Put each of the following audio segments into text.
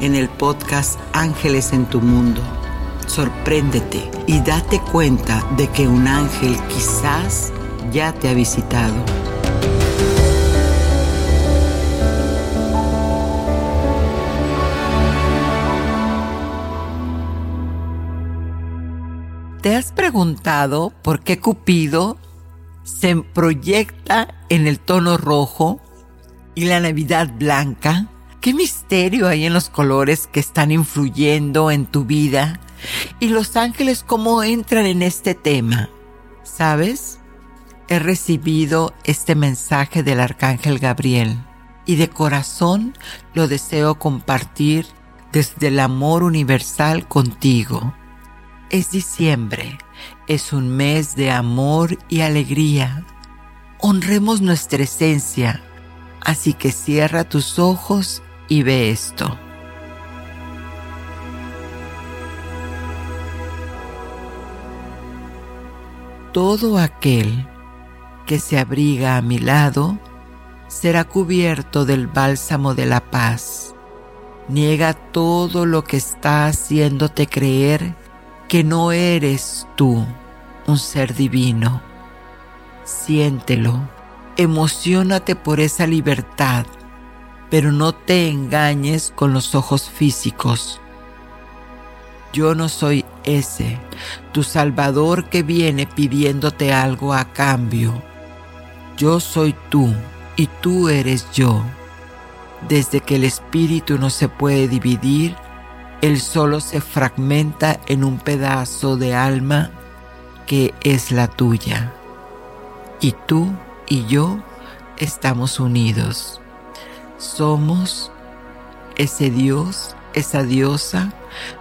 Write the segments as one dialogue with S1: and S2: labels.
S1: en el podcast Ángeles en tu Mundo. Sorpréndete y date cuenta de que un ángel quizás ya te ha visitado. ¿Te has preguntado por qué Cupido se proyecta en el tono rojo y la Navidad blanca? ¿Qué misterio hay en los colores que están influyendo en tu vida? ¿Y los ángeles cómo entran en este tema? ¿Sabes? He recibido este mensaje del arcángel Gabriel y de corazón lo deseo compartir desde el amor universal contigo. Es diciembre, es un mes de amor y alegría. Honremos nuestra esencia, así que cierra tus ojos y ve esto. Todo aquel que se abriga a mi lado será cubierto del bálsamo de la paz. Niega todo lo que está haciéndote creer que no eres tú un ser divino. Siéntelo, emocionate por esa libertad pero no te engañes con los ojos físicos. Yo no soy ese, tu Salvador que viene pidiéndote algo a cambio. Yo soy tú y tú eres yo. Desde que el espíritu no se puede dividir, él solo se fragmenta en un pedazo de alma que es la tuya. Y tú y yo estamos unidos somos ese Dios, esa diosa,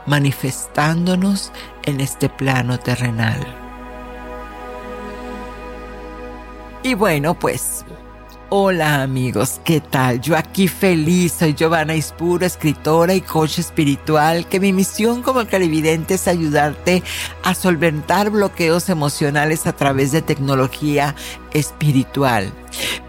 S1: manifestándonos en este plano terrenal. Y bueno, pues Hola amigos, ¿qué tal? Yo aquí feliz, soy Giovanna Ispuro, escritora y coach espiritual, que mi misión como clarividente es ayudarte a solventar bloqueos emocionales a través de tecnología espiritual.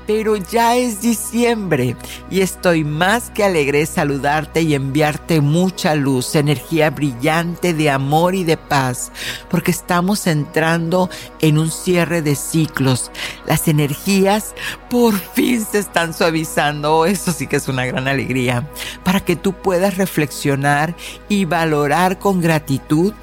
S1: Pero ya es diciembre y estoy más que alegre de saludarte y enviarte mucha luz, energía brillante de amor y de paz, porque estamos entrando en un cierre de ciclos. Las energías por fin se están suavizando, eso sí que es una gran alegría, para que tú puedas reflexionar y valorar con gratitud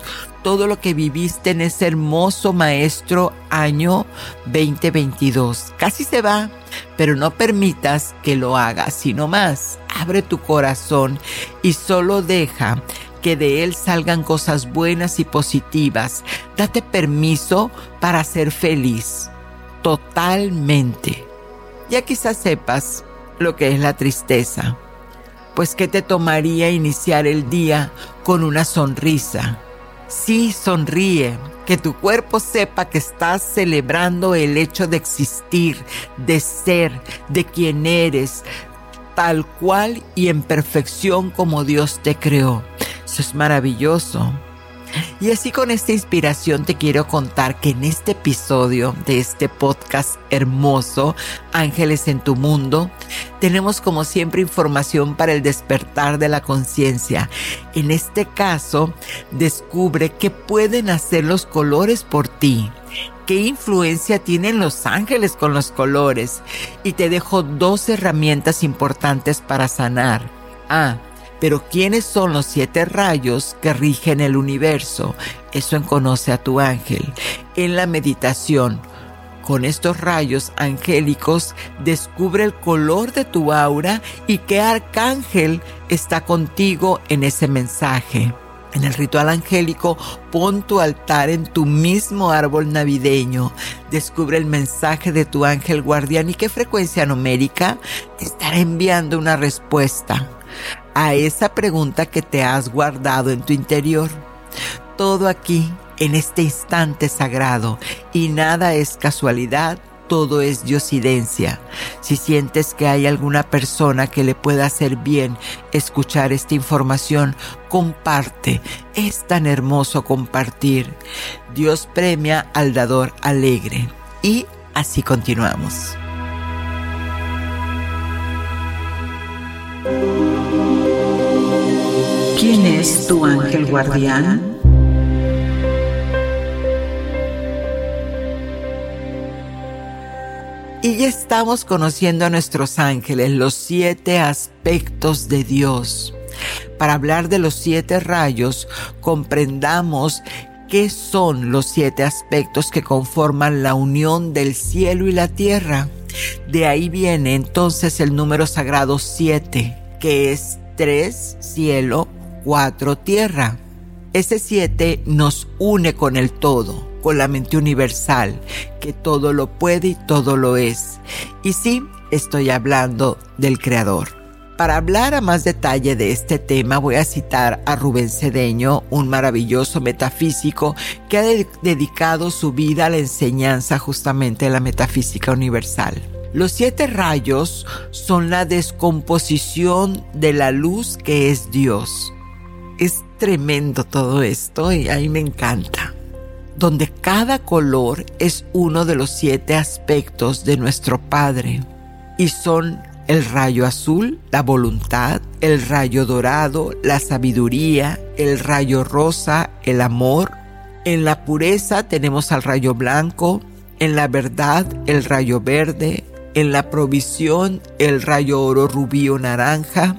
S1: todo lo que viviste en ese hermoso maestro año 2022. Casi se va, pero no permitas que lo haga, sino más. Abre tu corazón y solo deja que de él salgan cosas buenas y positivas. Date permiso para ser feliz. Totalmente. Ya quizás sepas lo que es la tristeza. Pues ¿qué te tomaría iniciar el día con una sonrisa? Sí, sonríe, que tu cuerpo sepa que estás celebrando el hecho de existir, de ser, de quien eres, tal cual y en perfección como Dios te creó. Eso es maravilloso. Y así con esta inspiración te quiero contar que en este episodio de este podcast hermoso, Ángeles en tu Mundo, tenemos como siempre información para el despertar de la conciencia. En este caso, descubre qué pueden hacer los colores por ti. ¿Qué influencia tienen los ángeles con los colores? Y te dejo dos herramientas importantes para sanar. Ah, pero ¿quiénes son los siete rayos que rigen el universo? Eso en Conoce a tu ángel. En la meditación, con estos rayos angélicos, descubre el color de tu aura y qué arcángel está contigo en ese mensaje. En el ritual angélico, pon tu altar en tu mismo árbol navideño. Descubre el mensaje de tu ángel guardián y qué frecuencia numérica te estará enviando una respuesta a esa pregunta que te has guardado en tu interior. Todo aquí, en este instante sagrado, y nada es casualidad, todo es diosidencia. Si sientes que hay alguna persona que le pueda hacer bien escuchar esta información, comparte. Es tan hermoso compartir. Dios premia al dador alegre. Y así continuamos.
S2: ¿Quién es tu ángel guardián?
S1: Y ya estamos conociendo a nuestros ángeles, los siete aspectos de Dios. Para hablar de los siete rayos, comprendamos qué son los siete aspectos que conforman la unión del cielo y la tierra. De ahí viene entonces el número sagrado siete, que es tres cielo, cuatro tierra. Ese siete nos une con el todo, con la mente universal, que todo lo puede y todo lo es. Y sí, estoy hablando del Creador. Para hablar a más detalle de este tema voy a citar a Rubén Cedeño, un maravilloso metafísico que ha dedicado su vida a la enseñanza justamente de la metafísica universal. Los siete rayos son la descomposición de la luz que es Dios. Es tremendo todo esto y a mí me encanta. Donde cada color es uno de los siete aspectos de nuestro Padre. Y son el rayo azul, la voluntad, el rayo dorado, la sabiduría, el rayo rosa, el amor. En la pureza tenemos al rayo blanco, en la verdad el rayo verde, en la provisión el rayo oro rubí naranja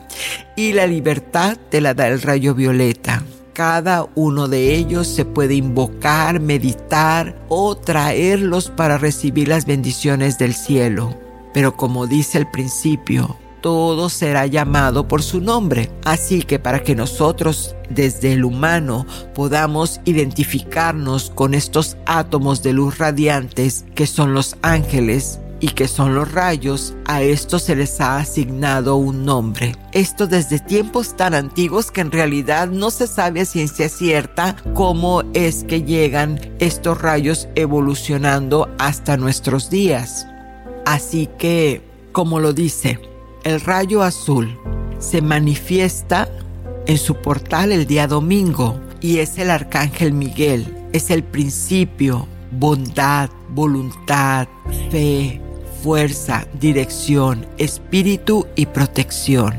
S1: y la libertad te la da el rayo violeta. Cada uno de ellos se puede invocar, meditar o traerlos para recibir las bendiciones del cielo. Pero como dice el principio, todo será llamado por su nombre. Así que para que nosotros desde el humano podamos identificarnos con estos átomos de luz radiantes que son los ángeles, y que son los rayos, a estos se les ha asignado un nombre. Esto desde tiempos tan antiguos que en realidad no se sabe a ciencia cierta cómo es que llegan estos rayos evolucionando hasta nuestros días. Así que, como lo dice, el rayo azul se manifiesta en su portal el día domingo y es el arcángel Miguel. Es el principio, bondad, voluntad, fe, fuerza, dirección, espíritu y protección.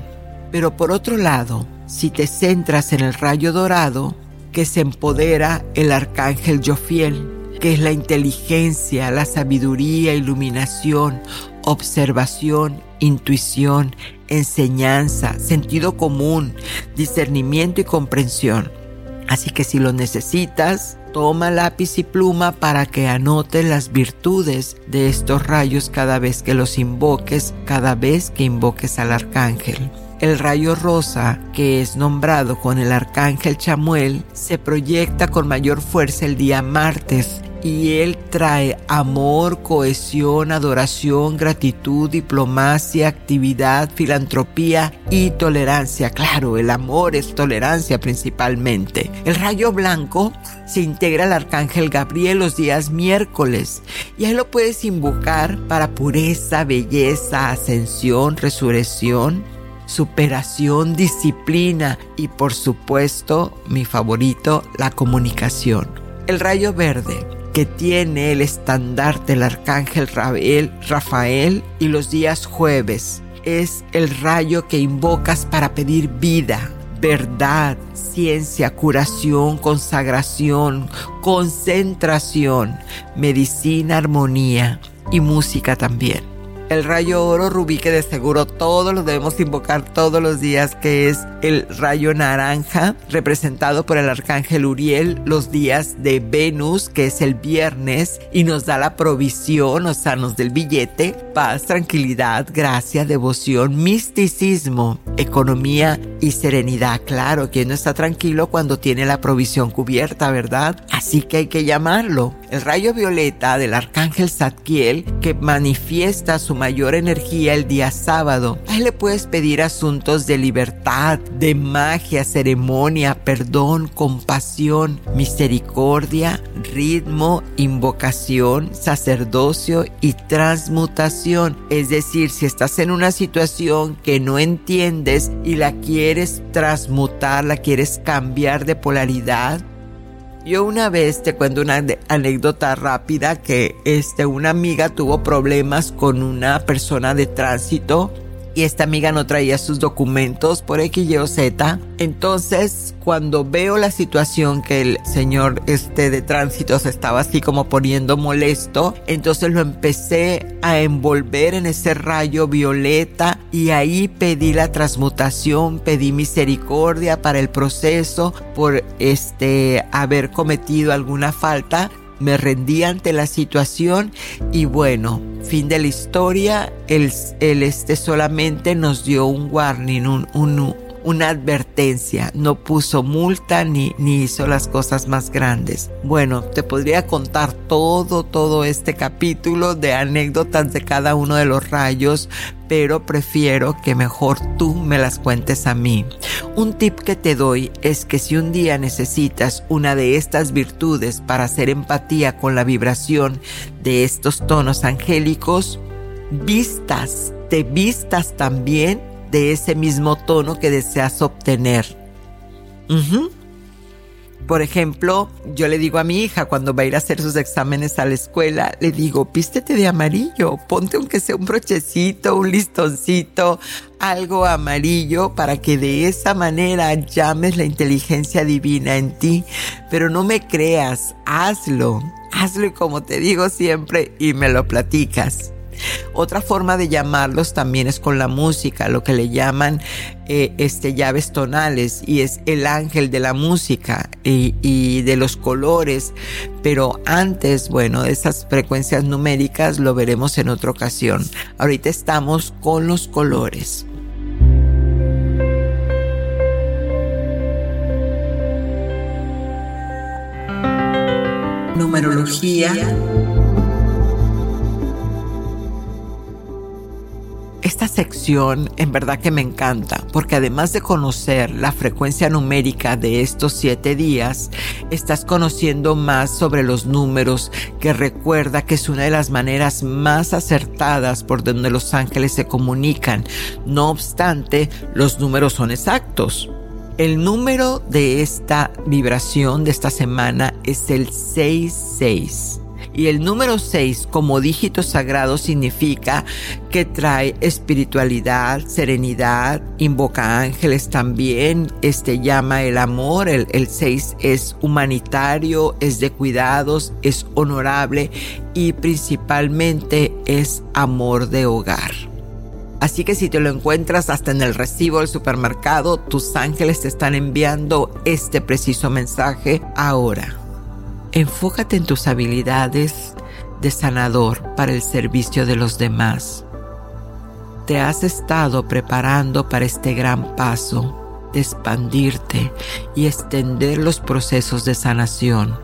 S1: Pero por otro lado, si te centras en el rayo dorado, que se empodera el arcángel Jofiel, que es la inteligencia, la sabiduría, iluminación, observación, intuición, enseñanza, sentido común, discernimiento y comprensión. Así que si lo necesitas, Toma lápiz y pluma para que anotes las virtudes de estos rayos cada vez que los invoques, cada vez que invoques al arcángel. El rayo rosa, que es nombrado con el arcángel Chamuel, se proyecta con mayor fuerza el día martes y Él trae amor, cohesión, adoración, gratitud, diplomacia, actividad, filantropía y tolerancia. Claro, el amor es tolerancia principalmente. El rayo blanco se integra al arcángel Gabriel los días miércoles y ahí lo puedes invocar para pureza, belleza, ascensión, resurrección superación, disciplina y por supuesto, mi favorito, la comunicación. El rayo verde que tiene el estandarte del arcángel Rafael, Rafael y los días jueves es el rayo que invocas para pedir vida, verdad, ciencia, curación, consagración, concentración, medicina, armonía y música también el rayo oro rubí que de seguro todos lo debemos invocar todos los días, que es el rayo naranja, representado por el arcángel Uriel, los días de Venus, que es el viernes, y nos da la provisión, o sea, nos del billete, paz, tranquilidad, gracia, devoción, misticismo, economía y serenidad. Claro, quien no está tranquilo cuando tiene la provisión cubierta, ¿verdad? Así que hay que llamarlo. El rayo violeta del arcángel Zadkiel, que manifiesta su mayor energía el día sábado. A él le puedes pedir asuntos de libertad, de magia, ceremonia, perdón, compasión, misericordia, ritmo, invocación, sacerdocio y transmutación. Es decir, si estás en una situación que no entiendes y la quieres transmutar, la quieres cambiar de polaridad, yo una vez te cuento una anécdota rápida que este, una amiga tuvo problemas con una persona de tránsito y esta amiga no traía sus documentos por X, Y o Z. Entonces, cuando veo la situación que el señor este de tránsito se estaba así como poniendo molesto, entonces lo empecé a envolver en ese rayo violeta y ahí pedí la transmutación, pedí misericordia para el proceso por este haber cometido alguna falta me rendí ante la situación y bueno, fin de la historia, él, este solamente nos dio un warning, un, un, una advertencia, no puso multa ni, ni hizo las cosas más grandes. Bueno, te podría contar todo, todo este capítulo de anécdotas de cada uno de los rayos, pero prefiero que mejor tú me las cuentes a mí. Un tip que te doy es que si un día necesitas una de estas virtudes para hacer empatía con la vibración de estos tonos angélicos, vistas, te vistas también de ese mismo tono que deseas obtener. Por ejemplo, yo le digo a mi hija cuando va a ir a hacer sus exámenes a la escuela, le digo, pístete de amarillo, ponte aunque sea un brochecito, un listoncito, algo amarillo para que de esa manera llames la inteligencia divina en ti. Pero no me creas, hazlo, hazlo como te digo siempre y me lo platicas. Otra forma de llamarlos también es con la música, lo que le llaman eh, este, llaves tonales y es el ángel de la música y, y de los colores. Pero antes, bueno, de esas frecuencias numéricas lo veremos en otra ocasión. Ahorita estamos con los colores.
S2: Numerología
S1: sección en verdad que me encanta porque además de conocer la frecuencia numérica de estos siete días, estás conociendo más sobre los números que recuerda que es una de las maneras más acertadas por donde los ángeles se comunican. No obstante, los números son exactos. El número de esta vibración de esta semana es el 66. Y el número 6 como dígito sagrado significa que trae espiritualidad, serenidad, invoca ángeles también, este llama el amor, el, 6 es humanitario, es de cuidados, es honorable y principalmente es amor de hogar. Así que si te lo encuentras hasta en el recibo del supermercado, tus ángeles te están enviando este preciso mensaje ahora. Enfócate en tus habilidades de sanador para el servicio de los demás. Te has estado preparando para este gran paso de expandirte y extender los procesos de sanación.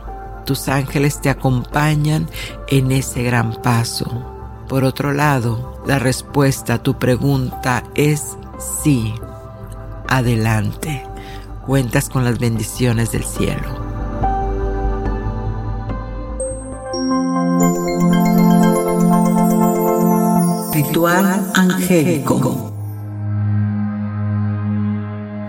S1: Tus ángeles te acompañan en ese gran paso. Por otro lado, la respuesta a tu pregunta es sí. Adelante. Cuentas con las bendiciones del cielo.
S2: Ritual angélico.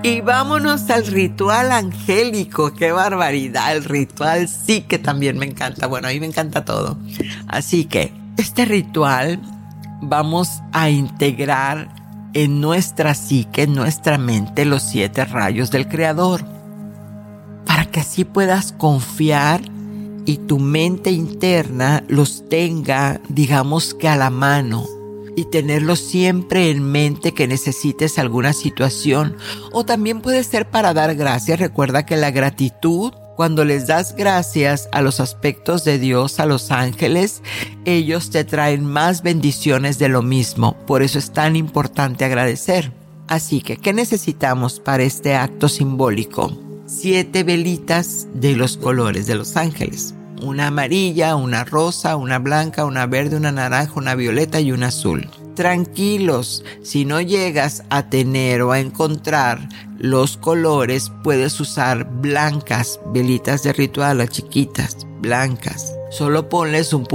S1: Y vámonos al ritual angélico. Qué barbaridad. El ritual sí que también me encanta. Bueno, a mí me encanta todo. Así que este ritual vamos a integrar en nuestra psique, en nuestra mente, los siete rayos del Creador. Para que así puedas confiar y tu mente interna los tenga, digamos que a la mano y tenerlo siempre en mente que necesites alguna situación o también puede ser para dar gracias. Recuerda que la gratitud cuando les das gracias a los aspectos de Dios, a los ángeles, ellos te traen más bendiciones de lo mismo. Por eso es tan importante agradecer. Así que, ¿qué necesitamos para este acto simbólico? Siete velitas de los colores de los ángeles una amarilla, una rosa, una blanca, una verde, una naranja, una violeta y una azul. Tranquilos, si no llegas a tener o a encontrar los colores, puedes usar blancas, velitas de ritual, las chiquitas, blancas. Solo ponles un,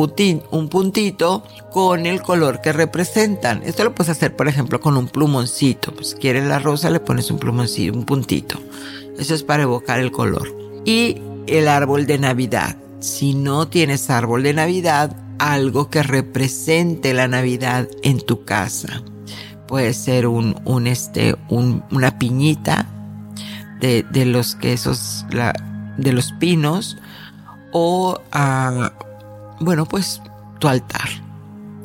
S1: un puntito con el color que representan. Esto lo puedes hacer, por ejemplo, con un plumoncito. Pues, si quieres la rosa, le pones un plumoncito, un puntito. Eso es para evocar el color. Y el árbol de Navidad si no tienes árbol de Navidad, algo que represente la Navidad en tu casa. Puede ser un, un este, una piñita de, de los quesos, la, de los pinos, o, uh, bueno, pues tu altar.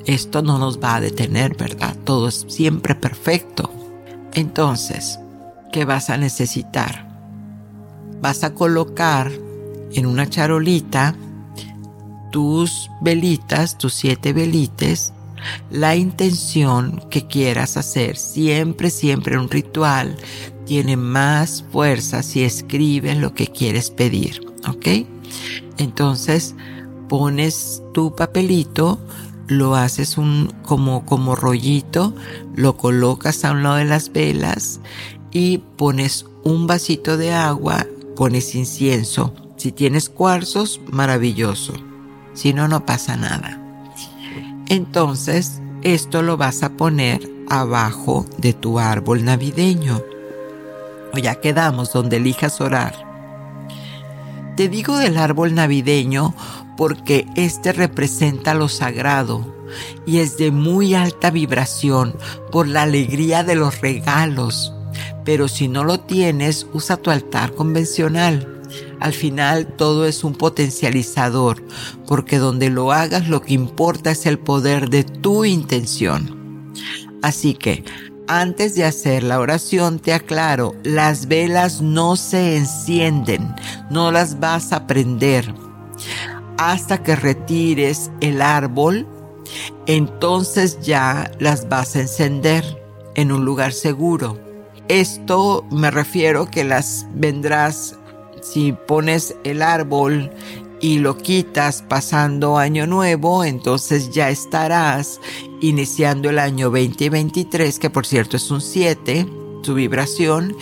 S1: Esto no nos va a detener, ¿verdad? Todo es siempre perfecto. Entonces, ¿qué vas a necesitar? Vas a colocar en una charolita tus velitas, tus siete velites, la intención que quieras hacer. Siempre, siempre un ritual tiene más fuerza si escribes lo que quieres pedir, ¿ok? Entonces pones tu papelito, lo haces un como como rollito, lo colocas a un lado de las velas y pones un vasito de agua, pones incienso si tienes cuarzos, maravilloso. Si no, no pasa nada. Entonces, esto lo vas a poner abajo de tu árbol navideño. O ya quedamos donde elijas orar. Te digo del árbol navideño porque este representa lo sagrado y es de muy alta vibración por la alegría de los regalos. Pero si no lo tienes, usa tu altar convencional. Al final todo es un potencializador, porque donde lo hagas lo que importa es el poder de tu intención. Así que, antes de hacer la oración te aclaro, las velas no se encienden, no las vas a prender. Hasta que retires el árbol, entonces ya las vas a encender en un lugar seguro. Esto me refiero que las vendrás si pones el árbol y lo quitas pasando año nuevo, entonces ya estarás iniciando el año 2023, que por cierto es un 7, su vibración,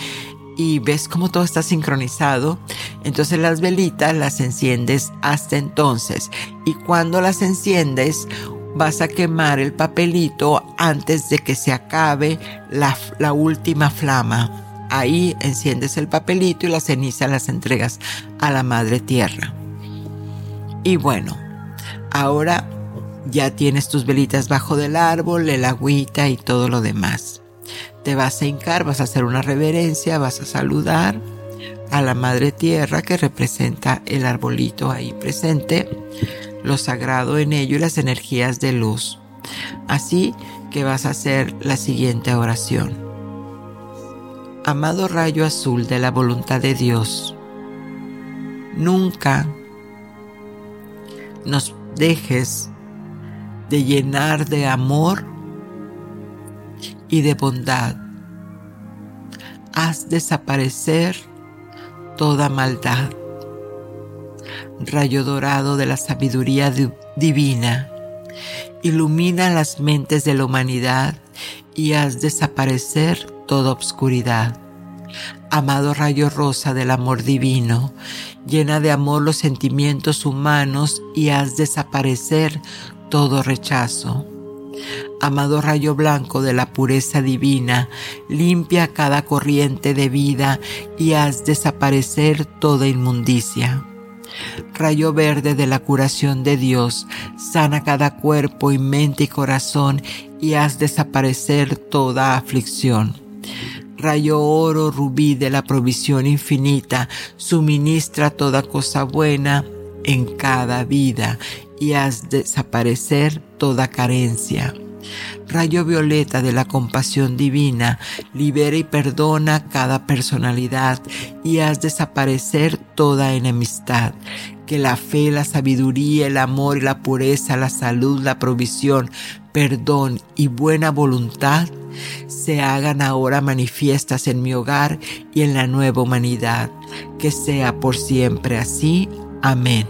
S1: y ves cómo todo está sincronizado. Entonces las velitas las enciendes hasta entonces. Y cuando las enciendes, vas a quemar el papelito antes de que se acabe la última flama ahí enciendes el papelito y la ceniza las entregas a la madre tierra. Y bueno, ahora ya tienes tus velitas bajo del árbol, el agüita y todo lo demás. Te vas a hincar, vas a hacer una reverencia, vas a saludar a la madre tierra que representa el arbolito ahí presente, lo sagrado en ello y las energías de luz. Así que vas a hacer la siguiente oración. Amado rayo azul de la voluntad de Dios, nunca nos dejes de llenar de amor y de bondad. Haz desaparecer toda maldad. Rayo dorado de la sabiduría divina, ilumina las mentes de la humanidad y haz desaparecer toda obscuridad. Amado rayo rosa del amor divino, llena de amor los sentimientos humanos y haz desaparecer todo rechazo. Amado rayo blanco de la pureza divina, limpia cada corriente de vida y haz desaparecer toda inmundicia. Rayo verde de la curación de Dios, sana cada cuerpo y mente y corazón y haz desaparecer toda aflicción. Rayo oro rubí de la provisión infinita, suministra toda cosa buena en cada vida y haz desaparecer toda carencia. Rayo violeta de la compasión divina, libera y perdona cada personalidad y haz desaparecer toda enemistad. Que la fe, la sabiduría, el amor y la pureza, la salud, la provisión, perdón y buena voluntad se hagan ahora manifiestas en mi hogar y en la nueva humanidad. Que sea por siempre así. Amén.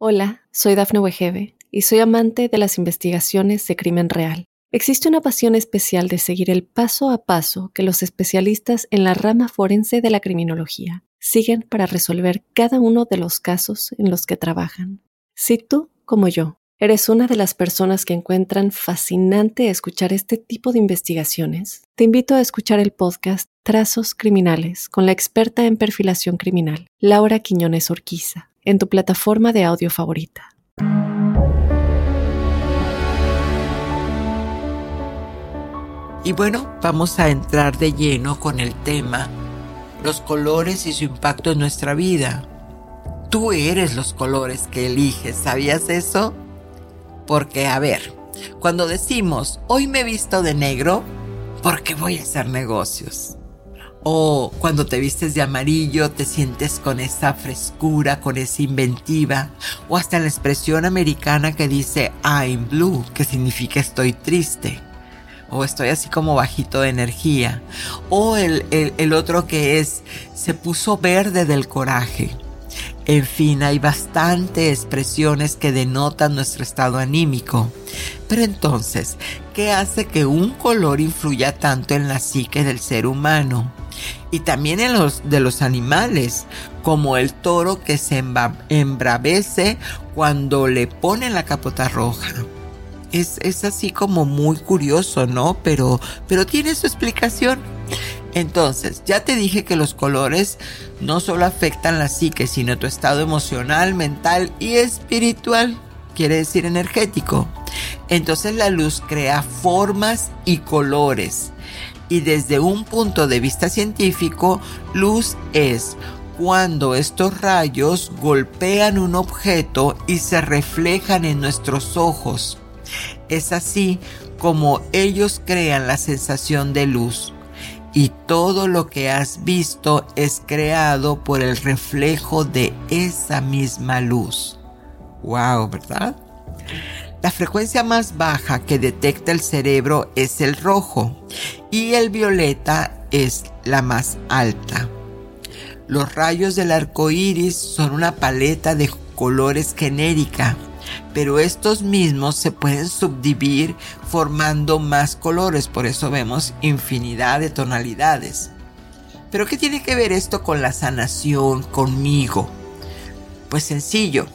S3: Hola, soy Dafne Wegebe y soy amante de las investigaciones de crimen real. Existe una pasión especial de seguir el paso a paso que los especialistas en la rama forense de la criminología siguen para resolver cada uno de los casos en los que trabajan. Si tú, como yo, eres una de las personas que encuentran fascinante escuchar este tipo de investigaciones, te invito a escuchar el podcast Trazos Criminales con la experta en perfilación criminal, Laura Quiñones Orquiza en tu plataforma de audio favorita.
S1: Y bueno, vamos a entrar de lleno con el tema, los colores y su impacto en nuestra vida. Tú eres los colores que eliges, ¿sabías eso? Porque, a ver, cuando decimos, hoy me he visto de negro, porque voy a hacer negocios. O cuando te vistes de amarillo te sientes con esa frescura, con esa inventiva. O hasta la expresión americana que dice I'm blue, que significa estoy triste. O estoy así como bajito de energía. O el, el otro que es se puso verde del coraje. En fin, hay bastantes expresiones que denotan nuestro estado anímico. Pero entonces, ¿qué hace que un color influya tanto en la psique del ser humano? y también en los de los animales, como el toro que se embravece cuando le ponen la capota roja. Es, es, así como muy curioso, ¿no? Pero, pero tiene su explicación. Entonces, ya te dije que los colores no solo afectan la psique, sino tu estado emocional, mental y espiritual, quiere decir energético. Entonces la luz crea formas y colores y desde un punto de vista científico, luz es cuando estos rayos golpean un objeto y se reflejan en nuestros ojos. Es así como ellos crean la sensación de luz. Y todo lo que has visto es creado por el reflejo de esa misma luz. Wow, ¿verdad? La frecuencia más baja que detecta el cerebro es el rojo y el violeta es la más alta. Los rayos del arco iris son una paleta de colores genérica, pero estos mismos se pueden subdividir formando más colores, por eso vemos infinidad de tonalidades. Pero ¿qué tiene que ver esto con la sanación, conmigo? Pues sencillo,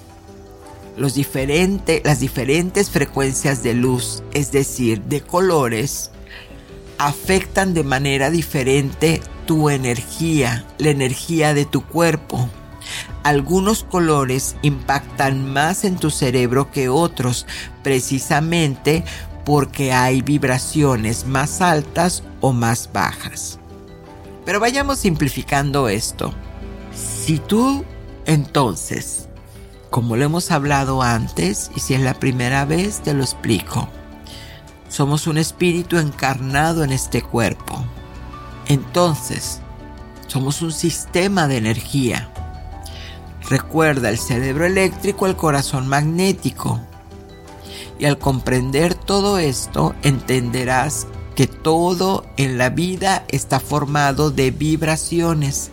S1: los las diferentes frecuencias de luz, es decir, de colores, afectan de manera diferente tu energía, la energía de tu cuerpo. Algunos colores impactan más en tu cerebro que otros, precisamente porque hay vibraciones más altas o más bajas. Pero vayamos simplificando esto. Si tú entonces como lo hemos hablado antes, y si es la primera vez, te lo explico. Somos un espíritu encarnado en este cuerpo. Entonces, somos un sistema de energía. Recuerda el cerebro eléctrico, el corazón magnético. Y al comprender todo esto, entenderás que todo en la vida está formado de vibraciones,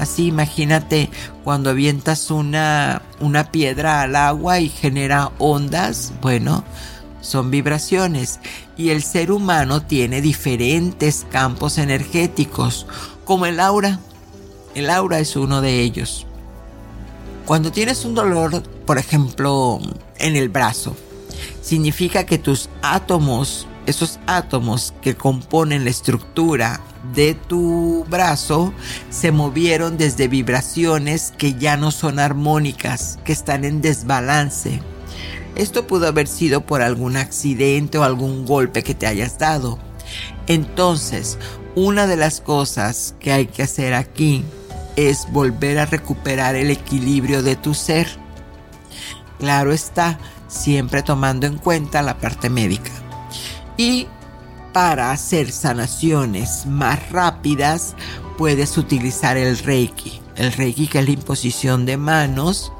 S1: Así imagínate cuando avientas una, una piedra al agua y genera ondas, bueno, son vibraciones y el ser humano tiene diferentes campos energéticos, como el aura. El aura es uno de ellos. Cuando tienes un dolor, por ejemplo, en el brazo, significa que tus átomos, esos átomos que componen la estructura de tu brazo, se movieron desde vibraciones que ya no son armónicas, que están en desbalance. Esto pudo haber sido por algún accidente o algún golpe que te hayas dado. Entonces, una de las cosas que hay que hacer aquí es volver a recuperar el equilibrio de tu ser. Claro está, siempre tomando en cuenta la parte médica. Y para hacer sanaciones más rápidas, puedes utilizar el Reiki. El Reiki que es la imposición de manos,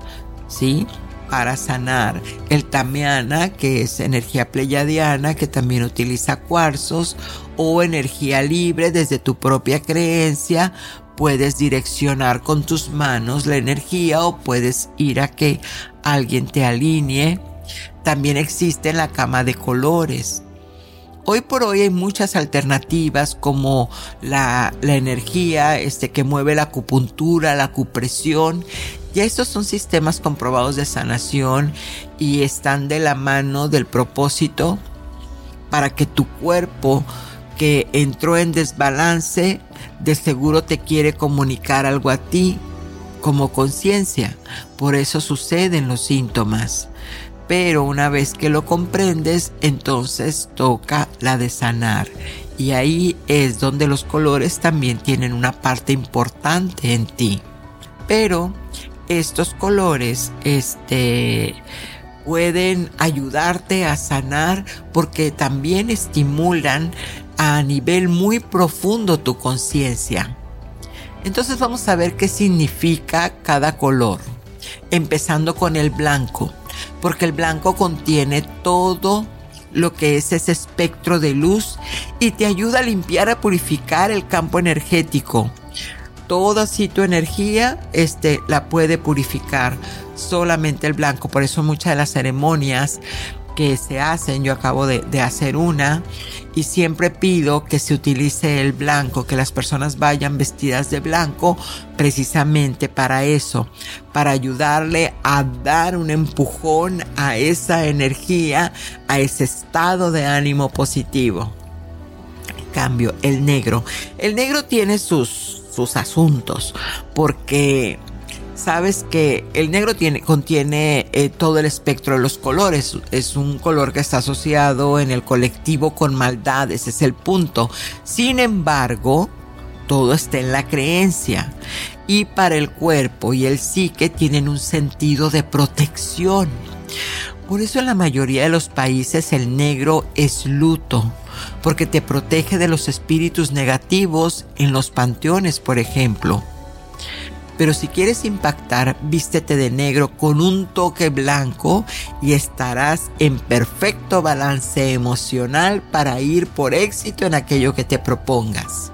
S1: ¿sí? Para sanar. El Tamiana, que es energía pleyadiana, que también utiliza cuarzos. O energía libre desde tu propia creencia. Puedes direccionar con tus manos la energía o puedes ir a que alguien te alinee también existe la cama de colores. Hoy por hoy hay muchas alternativas como la, energía este, que mueve la acupuntura, la acupresión. Ya estos son sistemas comprobados de sanación y están de la mano del propósito para que tu cuerpo que entró en desbalance de seguro te quiere comunicar algo a ti como conciencia. Por eso suceden los síntomas pero una vez que lo comprendes, entonces toca la de sanar. Y ahí es donde los colores también tienen una parte importante en ti. Pero estos colores, este, pueden ayudarte a sanar porque también estimulan a nivel muy profundo tu conciencia. Entonces vamos a ver qué significa cada color, empezando con el blanco porque el blanco contiene todo lo que es ese espectro de luz y te ayuda a limpiar, a purificar el campo energético. Toda así tu energía este, la puede purificar solamente el blanco. Por eso muchas de las ceremonias que se hacen, yo acabo de, de, hacer una y siempre pido que se utilice el blanco, que las personas vayan vestidas de blanco precisamente para eso, para ayudarle a dar un empujón a esa energía, a ese estado de ánimo positivo. En cambio, el negro, el negro tiene sus, sus asuntos porque sabes que el negro tiene, contiene eh, todo el espectro de los colores. Es un color que está asociado en el colectivo con maldades, es el punto. Sin embargo, todo está en la creencia. Y para el cuerpo y el psique tienen un sentido de protección. Por eso en la mayoría de los países el negro es luto, porque te protege de los espíritus negativos en los panteones, por ejemplo. Pero si quieres impactar, vístete de negro con un toque blanco y estarás en perfecto balance emocional para ir por éxito en aquello que te propongas.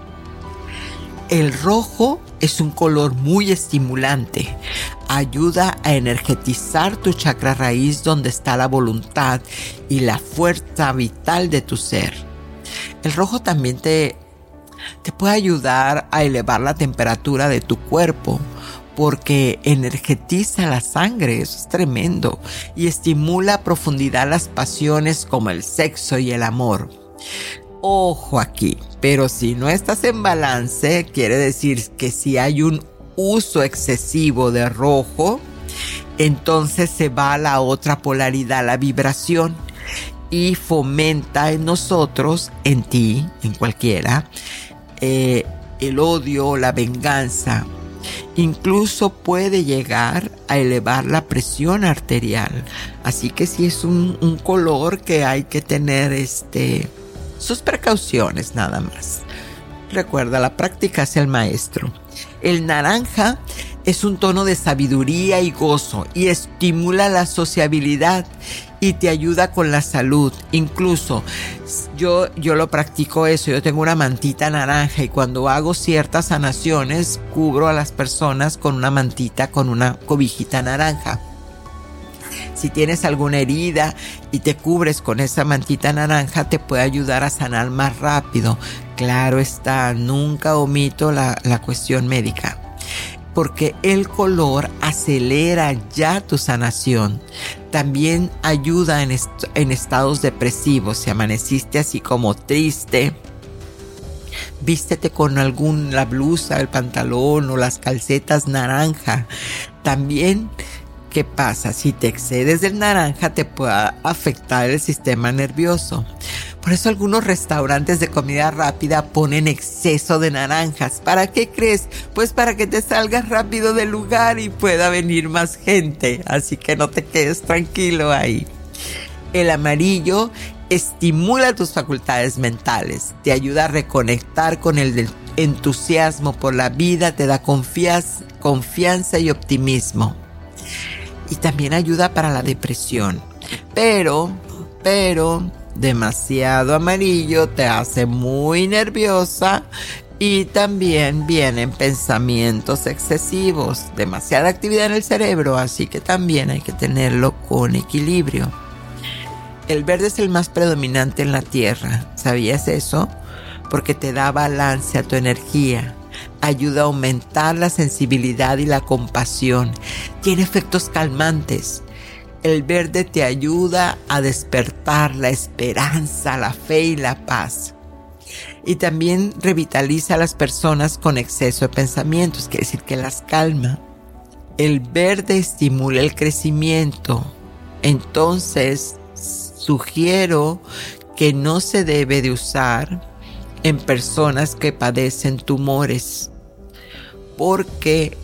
S1: El rojo es un color muy estimulante. Ayuda a energetizar tu chakra raíz donde está la voluntad y la fuerza vital de tu ser. El rojo también te, te puede ayudar a elevar la temperatura de tu cuerpo porque energetiza la sangre, eso es tremendo, y estimula a profundidad las pasiones como el sexo y el amor. Ojo aquí, pero si no estás en balance, quiere decir que si hay un uso excesivo de rojo, entonces se va a la otra polaridad, la vibración, y fomenta en nosotros, en ti, en cualquiera, eh, el odio, la venganza, incluso puede llegar a elevar la presión arterial. Así que si es un, color que hay que tener este, sus precauciones nada más. Recuerda, la práctica es el maestro. El naranja es un tono de sabiduría y gozo y estimula la sociabilidad y te ayuda con la salud. Incluso yo, yo lo practico eso, yo tengo una mantita naranja y cuando hago ciertas sanaciones cubro a las personas con una mantita, con una cobijita naranja. Si tienes alguna herida y te cubres con esa mantita naranja, te puede ayudar a sanar más rápido. Claro está, nunca omito la, la cuestión médica. Porque el color acelera ya tu sanación. También ayuda en, en estados depresivos. Si amaneciste así como triste, vístete con algún, la blusa, el pantalón o las calcetas naranja. También, ¿qué pasa? Si te excedes del naranja te puede afectar el sistema nervioso. Por eso algunos restaurantes de comida rápida ponen exceso de naranjas. ¿Para qué crees? Pues para que te salgas rápido del lugar y pueda venir más gente. Así que no te quedes tranquilo ahí. El amarillo estimula tus facultades mentales, te ayuda a reconectar con el entusiasmo por la vida, te da confianza y optimismo. Y también ayuda para la depresión. Pero, pero, demasiado amarillo te hace muy nerviosa y también vienen pensamientos excesivos, demasiada actividad en el cerebro, así que también hay que tenerlo con equilibrio. El verde es el más predominante en la Tierra. ¿Sabías eso? Porque te da balance a tu energía. Ayuda a aumentar la sensibilidad y la compasión. Tiene efectos calmantes. El verde te ayuda a despertar la esperanza, la fe y la paz. Y también revitaliza a las personas con exceso de pensamientos, quiere decir que las calma. El verde estimula el crecimiento. Entonces, sugiero que no se debe de usar en personas que padecen tumores porque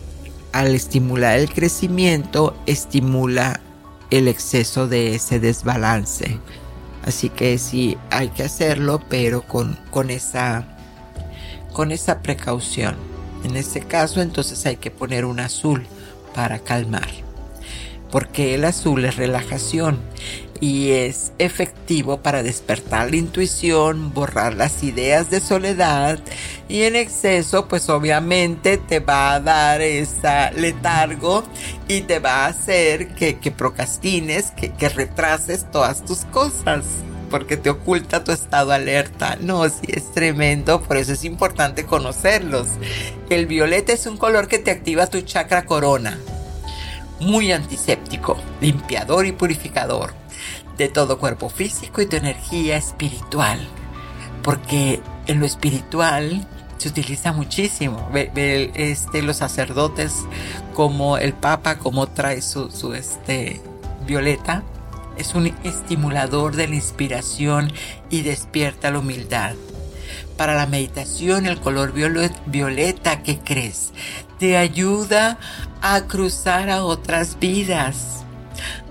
S1: al estimular el crecimiento estimula el exceso de ese desbalance. Así que sí hay que hacerlo, pero con, con, esa, con esa precaución. En este caso, entonces hay que poner un azul para calmar. Porque el azul es relajación y es efectivo para despertar la intuición, borrar las ideas de soledad y en exceso pues obviamente te va a dar esa letargo y te va a hacer que, procrastines, que, que retrases todas tus cosas porque te oculta tu estado alerta. No, sí es tremendo, por eso es importante conocerlos. El violeta es un color que te activa tu chakra corona. Muy antiséptico, limpiador y purificador de todo cuerpo físico y tu energía espiritual. Porque en lo espiritual se utiliza muchísimo. Ve, este, los sacerdotes como el Papa, como trae su, su este, violeta. Es un estimulador de la inspiración y despierta la humildad. Para la meditación, el color violeta, ¿qué crees? Te ayuda a cruzar a otras vidas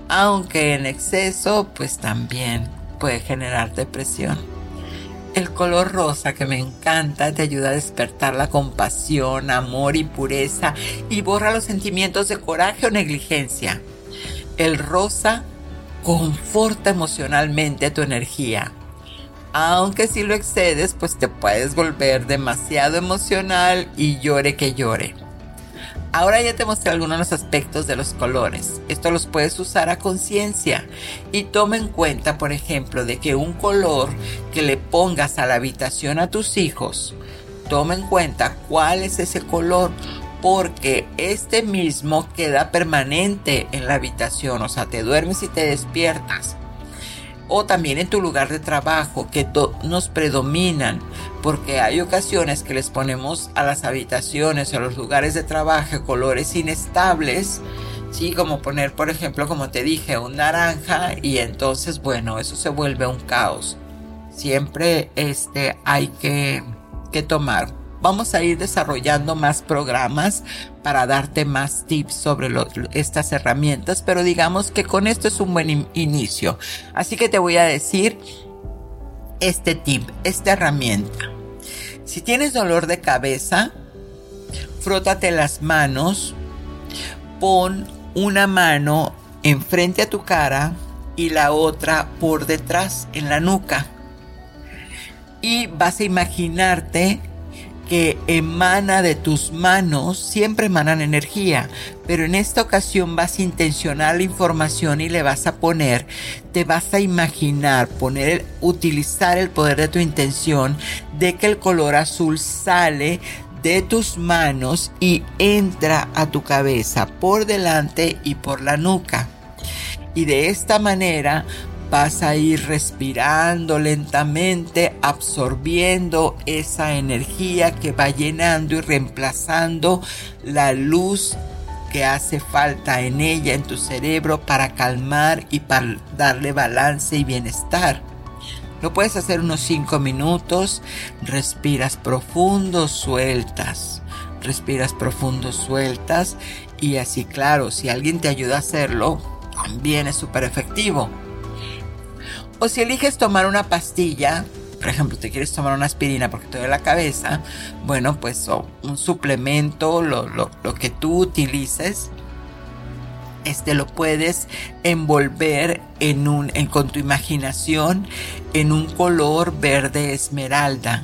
S1: aunque en exceso pues también puede generar depresión. El color rosa que me encanta te ayuda a despertar la compasión, amor y pureza y borra los sentimientos de coraje o negligencia. El rosa conforta emocionalmente tu energía. Aunque si lo excedes, pues te puedes volver demasiado emocional y llore que llore. Ahora ya te mostré algunos los aspectos de los colores. Esto los puedes usar a conciencia. Y toma en cuenta, por ejemplo, de que un color que le pongas a la habitación a tus hijos, toma en cuenta cuál es ese color porque este mismo queda permanente en la habitación, o sea, te duermes y te despiertas. O también en tu lugar de trabajo que nos predominan porque hay ocasiones que les ponemos a las habitaciones o a los lugares de trabajo colores inestables sí como poner por ejemplo como te dije un naranja y entonces bueno eso se vuelve un caos. Siempre este hay que, que tomar. Vamos a ir desarrollando más programas para darte más tips sobre estas herramientas, pero digamos que con esto es un buen inicio. Así que te voy a decir este tip, esta herramienta. Si tienes dolor de cabeza, frótate las manos, pon una mano enfrente a tu cara y la otra por detrás en la nuca. Y vas a imaginarte que emana de tus manos siempre emanan energía, pero en esta ocasión vas a intencionar la información y le vas a poner, te vas a imaginar, poner, utilizar el poder de tu intención de que el color azul sale de tus manos y entra a tu cabeza por delante y por la nuca. Y de esta manera vas a ir respirando lentamente, absorbiendo esa energía que va llenando y reemplazando la luz que hace falta en ella, en tu cerebro, para calmar y para darle balance y bienestar. Lo puedes hacer unos 5 minutos, respiras profundo, sueltas, respiras profundo, sueltas y así claro, si alguien te ayuda a hacerlo, también es súper efectivo. O si eliges tomar una pastilla, por ejemplo, te quieres tomar una aspirina porque te duele la cabeza, bueno, pues un suplemento, lo, que tú utilices, este lo puedes envolver en un, con tu imaginación en un color verde esmeralda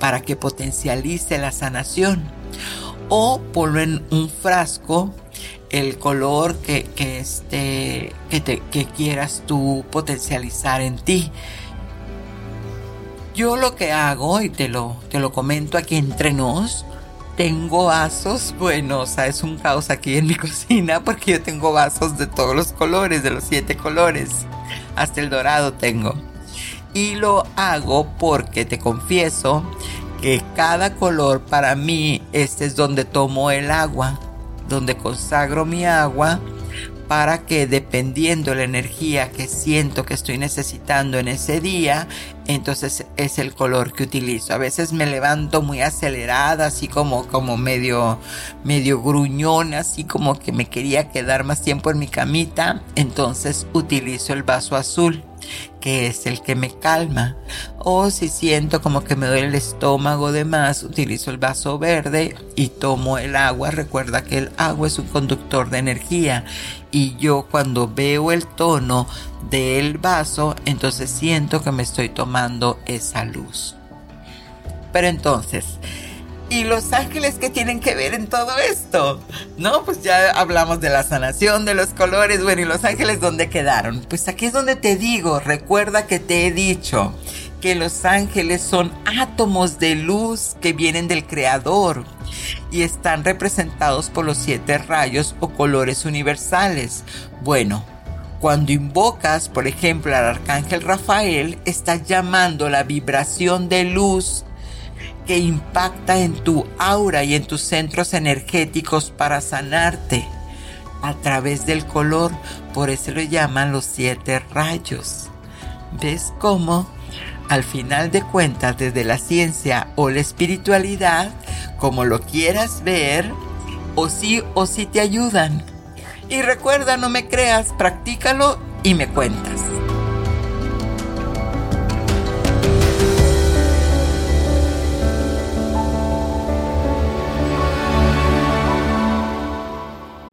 S1: para que potencialice la sanación. O ponlo en un frasco el color que, que, este, que, te, que quieras tú potencializar en ti. Yo lo que hago, y te lo, te lo comento aquí entre nos, tengo vasos, bueno, o sea, es un caos aquí en mi cocina porque yo tengo vasos de todos los colores, de los siete colores, hasta el dorado tengo. Y lo hago porque te confieso que cada color para mí, este es donde tomo el agua donde consagro mi agua para que dependiendo la energía que siento que estoy necesitando en ese día, entonces es el color que utilizo. A veces me levanto muy acelerada, así como, como medio, medio gruñona, así como que me quería quedar más tiempo en mi camita, entonces utilizo el vaso azul que es el que me calma. O si siento como que me duele el estómago de más, utilizo el vaso verde y tomo el agua. Recuerda que el agua es un conductor de energía y yo cuando veo el tono del vaso, entonces siento que me estoy tomando esa luz. Pero entonces, ¿Y los ángeles que tienen que ver en todo esto? No, pues ya hablamos de la sanación, de los colores, bueno, ¿y los ángeles dónde quedaron? Pues aquí es donde te digo, recuerda que te he dicho que los ángeles son átomos de luz que vienen del Creador y están representados por los siete rayos o colores universales. Bueno, cuando invocas, por ejemplo, al arcángel Rafael, estás llamando la vibración de luz que impacta en tu aura y en tus centros energéticos para sanarte a través del color. Por eso lo llaman los siete rayos. ¿Ves cómo? Al final de cuentas, desde la ciencia o la espiritualidad, como lo quieras ver, o sí o sí te ayudan. Y recuerda, no me creas, practícalo y me cuentas.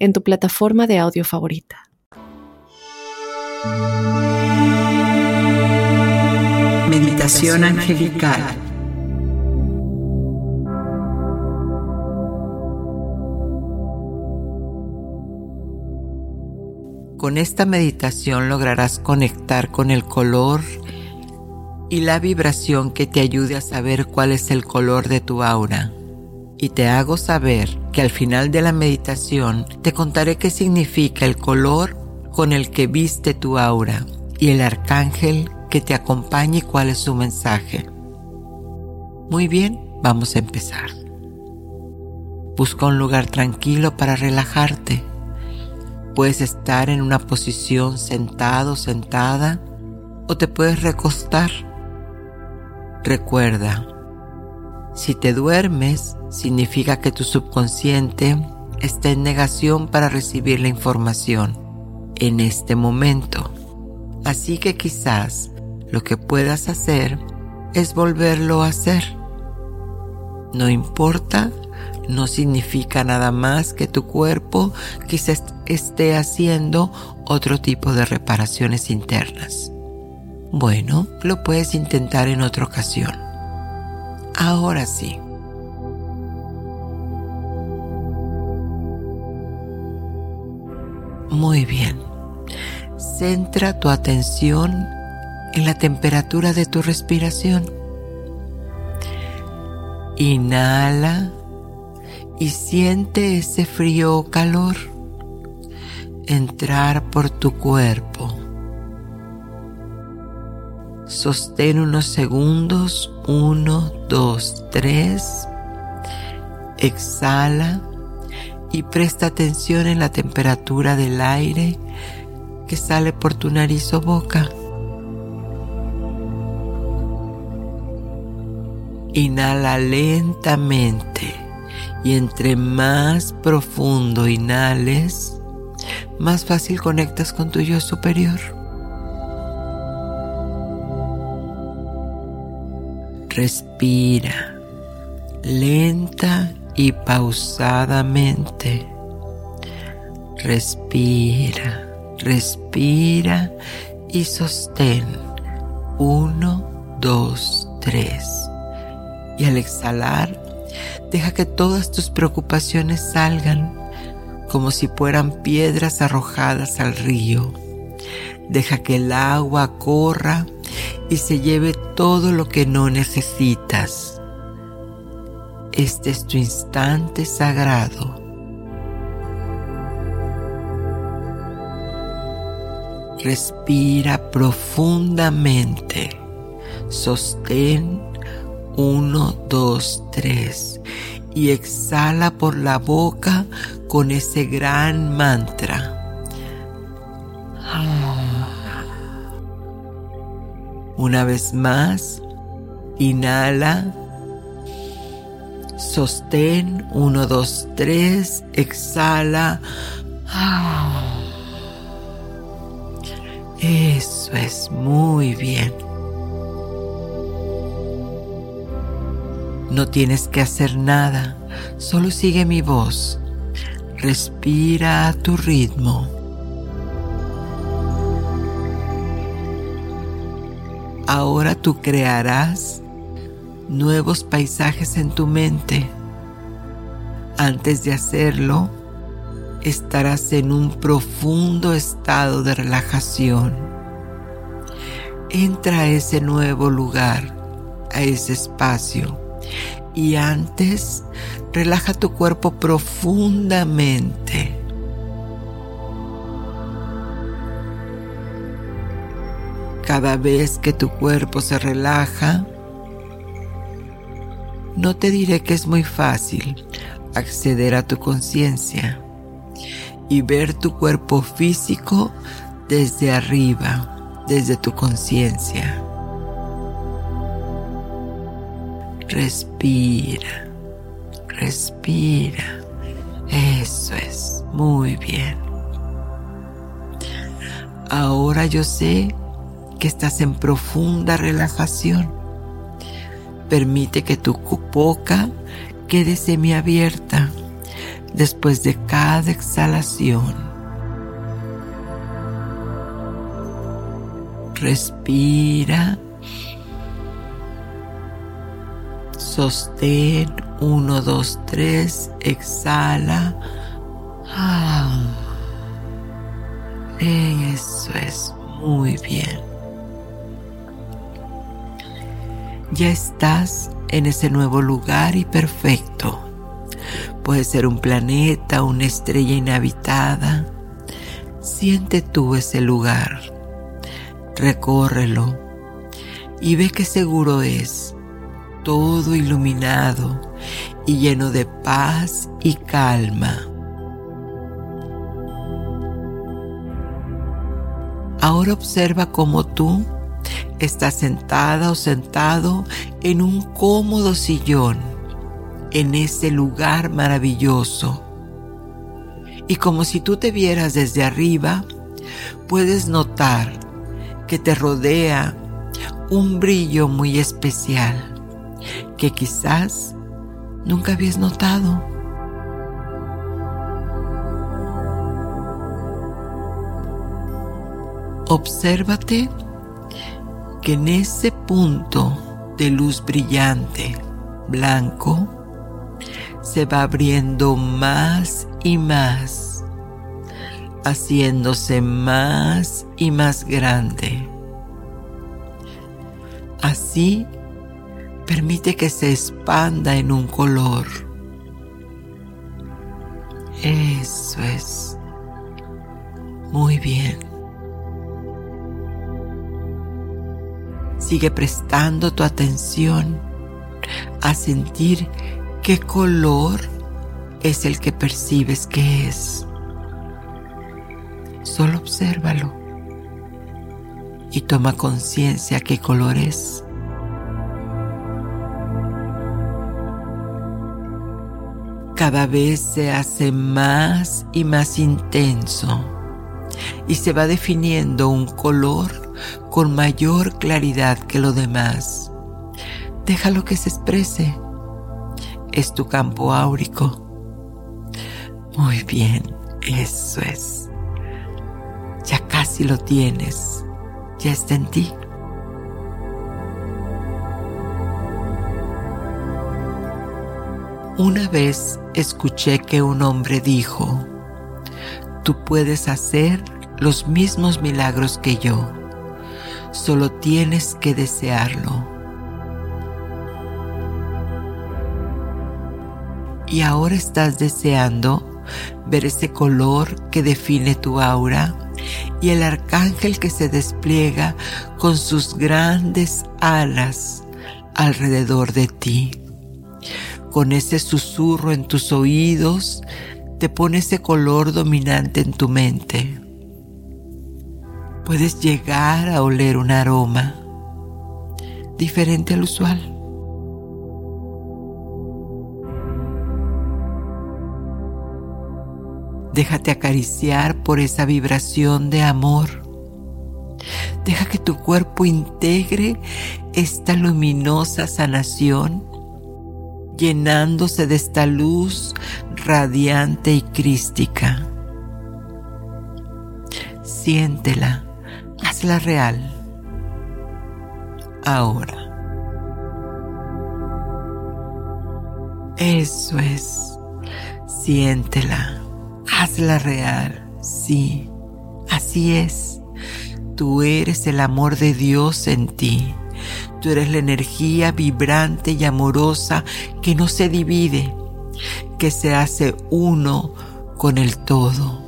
S3: en tu plataforma de audio favorita.
S2: Meditación angelical.
S1: Con esta meditación lograrás conectar con el color y la vibración que te ayude a saber cuál es el color de tu aura y te hago saber que al final de la meditación te contaré qué significa el color con el que viste tu aura y el arcángel que te acompaña y cuál es su mensaje. Muy bien, vamos a empezar. Busca un lugar tranquilo para relajarte. Puedes estar en una posición sentado, sentada o te puedes recostar. Recuerda, si te duermes, significa que tu subconsciente está en negación para recibir la información en este momento. Así que quizás lo que puedas hacer es volverlo a hacer. No importa no significa nada más que tu cuerpo quizás esté haciendo otro tipo de reparaciones internas. Bueno, lo puedes intentar en otra ocasión. Ahora sí. Muy bien. Centra tu atención en la temperatura de tu respiración. Inhala y siente ese frío o calor entrar por tu cuerpo. Sostén unos segundos, uno, dos, tres. Exhala y presta atención en la temperatura del aire que sale por tu nariz o boca. Inhala lentamente y entre más profundo inhales, más fácil conectas con tu yo superior. Respira lenta y pausadamente. Respira, respira y sostén. Uno, dos, tres. Y al exhalar, deja que todas tus preocupaciones salgan como si fueran piedras arrojadas al río. Deja que el agua corra y se lleve todo lo que no necesitas. Este es tu instante sagrado. Respira profundamente. Sostén 1, 2, 3 y exhala por la boca con ese gran mantra. Una vez más, inhala, sostén, 1, 2, 3, exhala. Eso es muy bien. No tienes que hacer nada, solo sigue mi voz. Respira a tu ritmo. Ahora tú crearás nuevos paisajes en tu mente. Antes de hacerlo, estarás en un profundo estado de relajación. Entra a ese nuevo lugar, a ese espacio y antes relaja tu cuerpo profundamente. Cada vez que tu cuerpo se relaja, no te diré que es muy fácil acceder a tu conciencia y ver tu cuerpo físico desde arriba, desde tu conciencia. Respira, respira. Eso es, muy bien. Ahora yo sé que estás en profunda relajación. Permite que tu boca quede semiabierta después de cada exhalación. Respira Sostén 1, 2, 3. Exhala. Ah. Eso es muy bien. Ya estás en ese nuevo lugar y perfecto. Puede ser un planeta, una estrella inhabitada. Siente tú ese lugar. Recórrelo y ve qué seguro es todo iluminado y lleno de paz y calma. Ahora observa cómo tú estás sentada o sentado en un cómodo sillón en ese lugar maravilloso. Y como si tú te vieras desde arriba, puedes notar que te rodea un brillo muy especial que quizás nunca habías notado. Obsérvate en ese punto de luz brillante, blanco, se va abriendo más y más, haciéndose más y más grande. Así permite que se expanda en un color. Eso es. Muy bien. Sigue prestando tu atención a sentir qué color es el que percibes que es. Solo obsérvalo y toma conciencia qué color es. Cada vez se hace más y más intenso y se va definiendo un color con mayor claridad que lo demás. Déjalo que se exprese. Es tu campo áurico. Muy bien, eso es. Ya casi lo tienes. Ya está en ti. Una vez escuché que un hombre dijo, tú puedes hacer los mismos milagros que yo, solo tienes que desearlo. Y ahora estás deseando ver ese color que define tu aura y el arcángel que se despliega con sus grandes alas alrededor de ti con ese susurro en tus oídos, te pone ese color dominante en tu mente. Puedes llegar a oler un aroma diferente al usual. Déjate acariciar por esa vibración de amor. Deja que tu cuerpo integre esta luminosa sanación llenándose de esta luz radiante y crística. Siéntela, hazla real. Ahora. Eso es. Siéntela, hazla real. Sí, así es. Tú eres el amor de Dios en ti. Tú eres la energía vibrante y amorosa que no se divide, que se hace uno con el todo,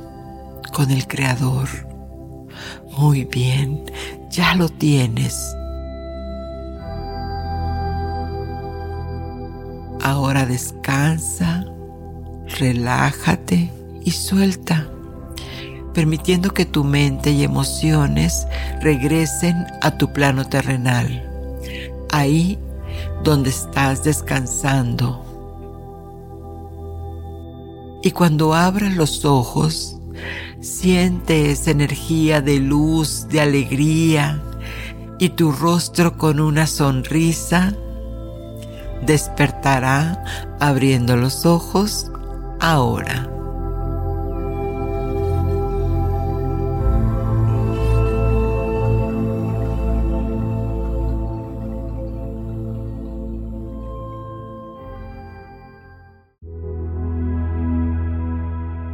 S1: con el Creador. Muy bien, ya lo tienes. Ahora descansa, relájate y suelta, permitiendo que tu mente y emociones regresen a tu plano terrenal ahí donde estás descansando. Y cuando abras los ojos, siente esa energía de luz, de alegría y tu rostro con una sonrisa despertará abriendo los ojos ahora.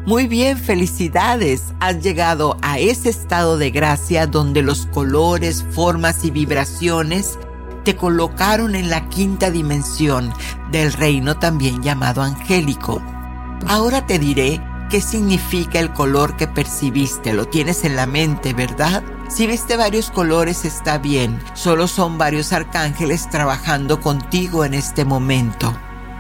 S1: Muy bien, felicidades. Has llegado a ese estado de gracia donde los colores, formas y vibraciones te colocaron en la quinta dimensión del reino también llamado angélico. Ahora te diré qué significa el color que percibiste. Lo tienes en la mente, ¿verdad? Si viste varios colores está bien. Solo son varios arcángeles trabajando contigo en este momento.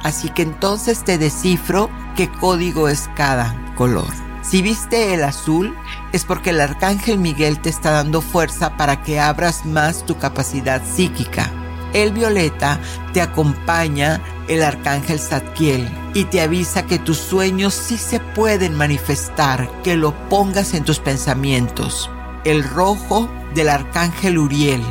S1: Así que entonces te descifro qué código es cada color. Si viste el azul, es porque el arcángel Miguel te está dando fuerza para que abras más tu capacidad psíquica. El violeta te acompaña el arcángel Zadkiel y te avisa que tus sueños sí se pueden manifestar, que lo pongas en tus pensamientos. El rojo del arcángel Uriel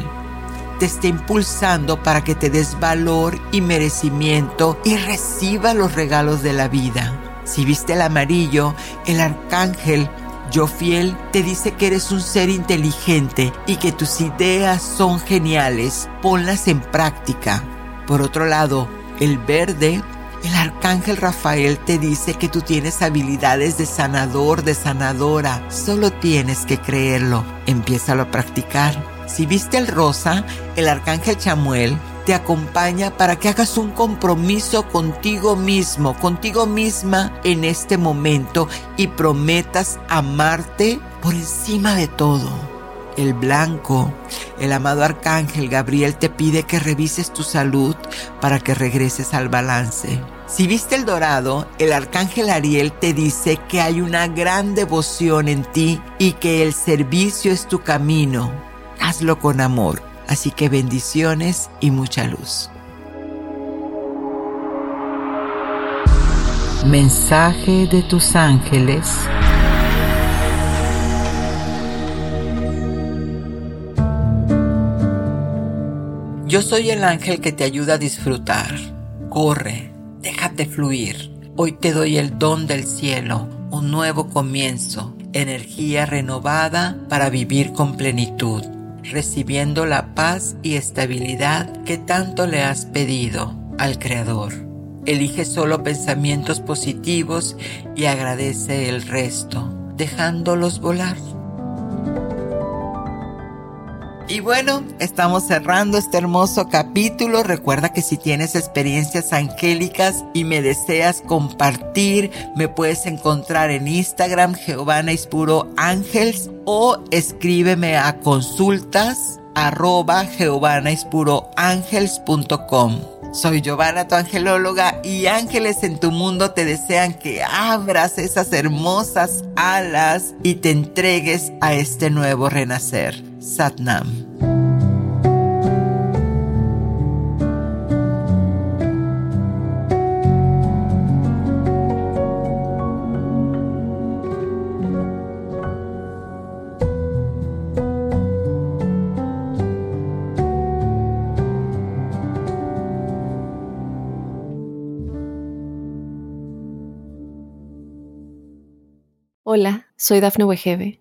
S1: te está impulsando para que te des valor y merecimiento y reciba los regalos de la vida. Si viste el amarillo, el arcángel yo fiel te dice que eres un ser inteligente y que tus ideas son geniales. Ponlas en práctica. Por otro lado, el verde, el arcángel Rafael te dice que tú tienes habilidades de sanador, de sanadora. Solo tienes que creerlo. Empiézalo a practicar. Si viste el rosa, el arcángel Chamuel te acompaña para que hagas un compromiso contigo mismo, contigo misma en este momento y prometas amarte por encima de todo. El blanco, el amado arcángel Gabriel te pide que revises tu salud para que regreses al balance. Si viste el dorado, el arcángel Ariel te dice que hay una gran devoción en ti y que el servicio es tu camino. Hazlo con amor. Así que bendiciones y mucha luz.
S2: Mensaje de tus ángeles.
S1: Yo soy el ángel que te ayuda a disfrutar. Corre, déjate fluir. Hoy te doy el don del cielo, un nuevo comienzo, energía renovada para vivir con plenitud recibiendo la paz y estabilidad que tanto le has pedido al Creador. Elige solo pensamientos positivos y agradece el resto, dejándolos volar. Y bueno, estamos cerrando este hermoso capítulo. Recuerda que si tienes experiencias angélicas y me deseas compartir, me puedes encontrar en Instagram Giovanna Ispuro Ángels o escríbeme a consultas arroba giovannaispuroangels.com. Soy Giovanna, tu angelóloga, y ángeles en tu mundo te desean que abras esas hermosas alas y te entregues a este nuevo renacer. Satnam.
S3: Hola, soy Dafne Wegebe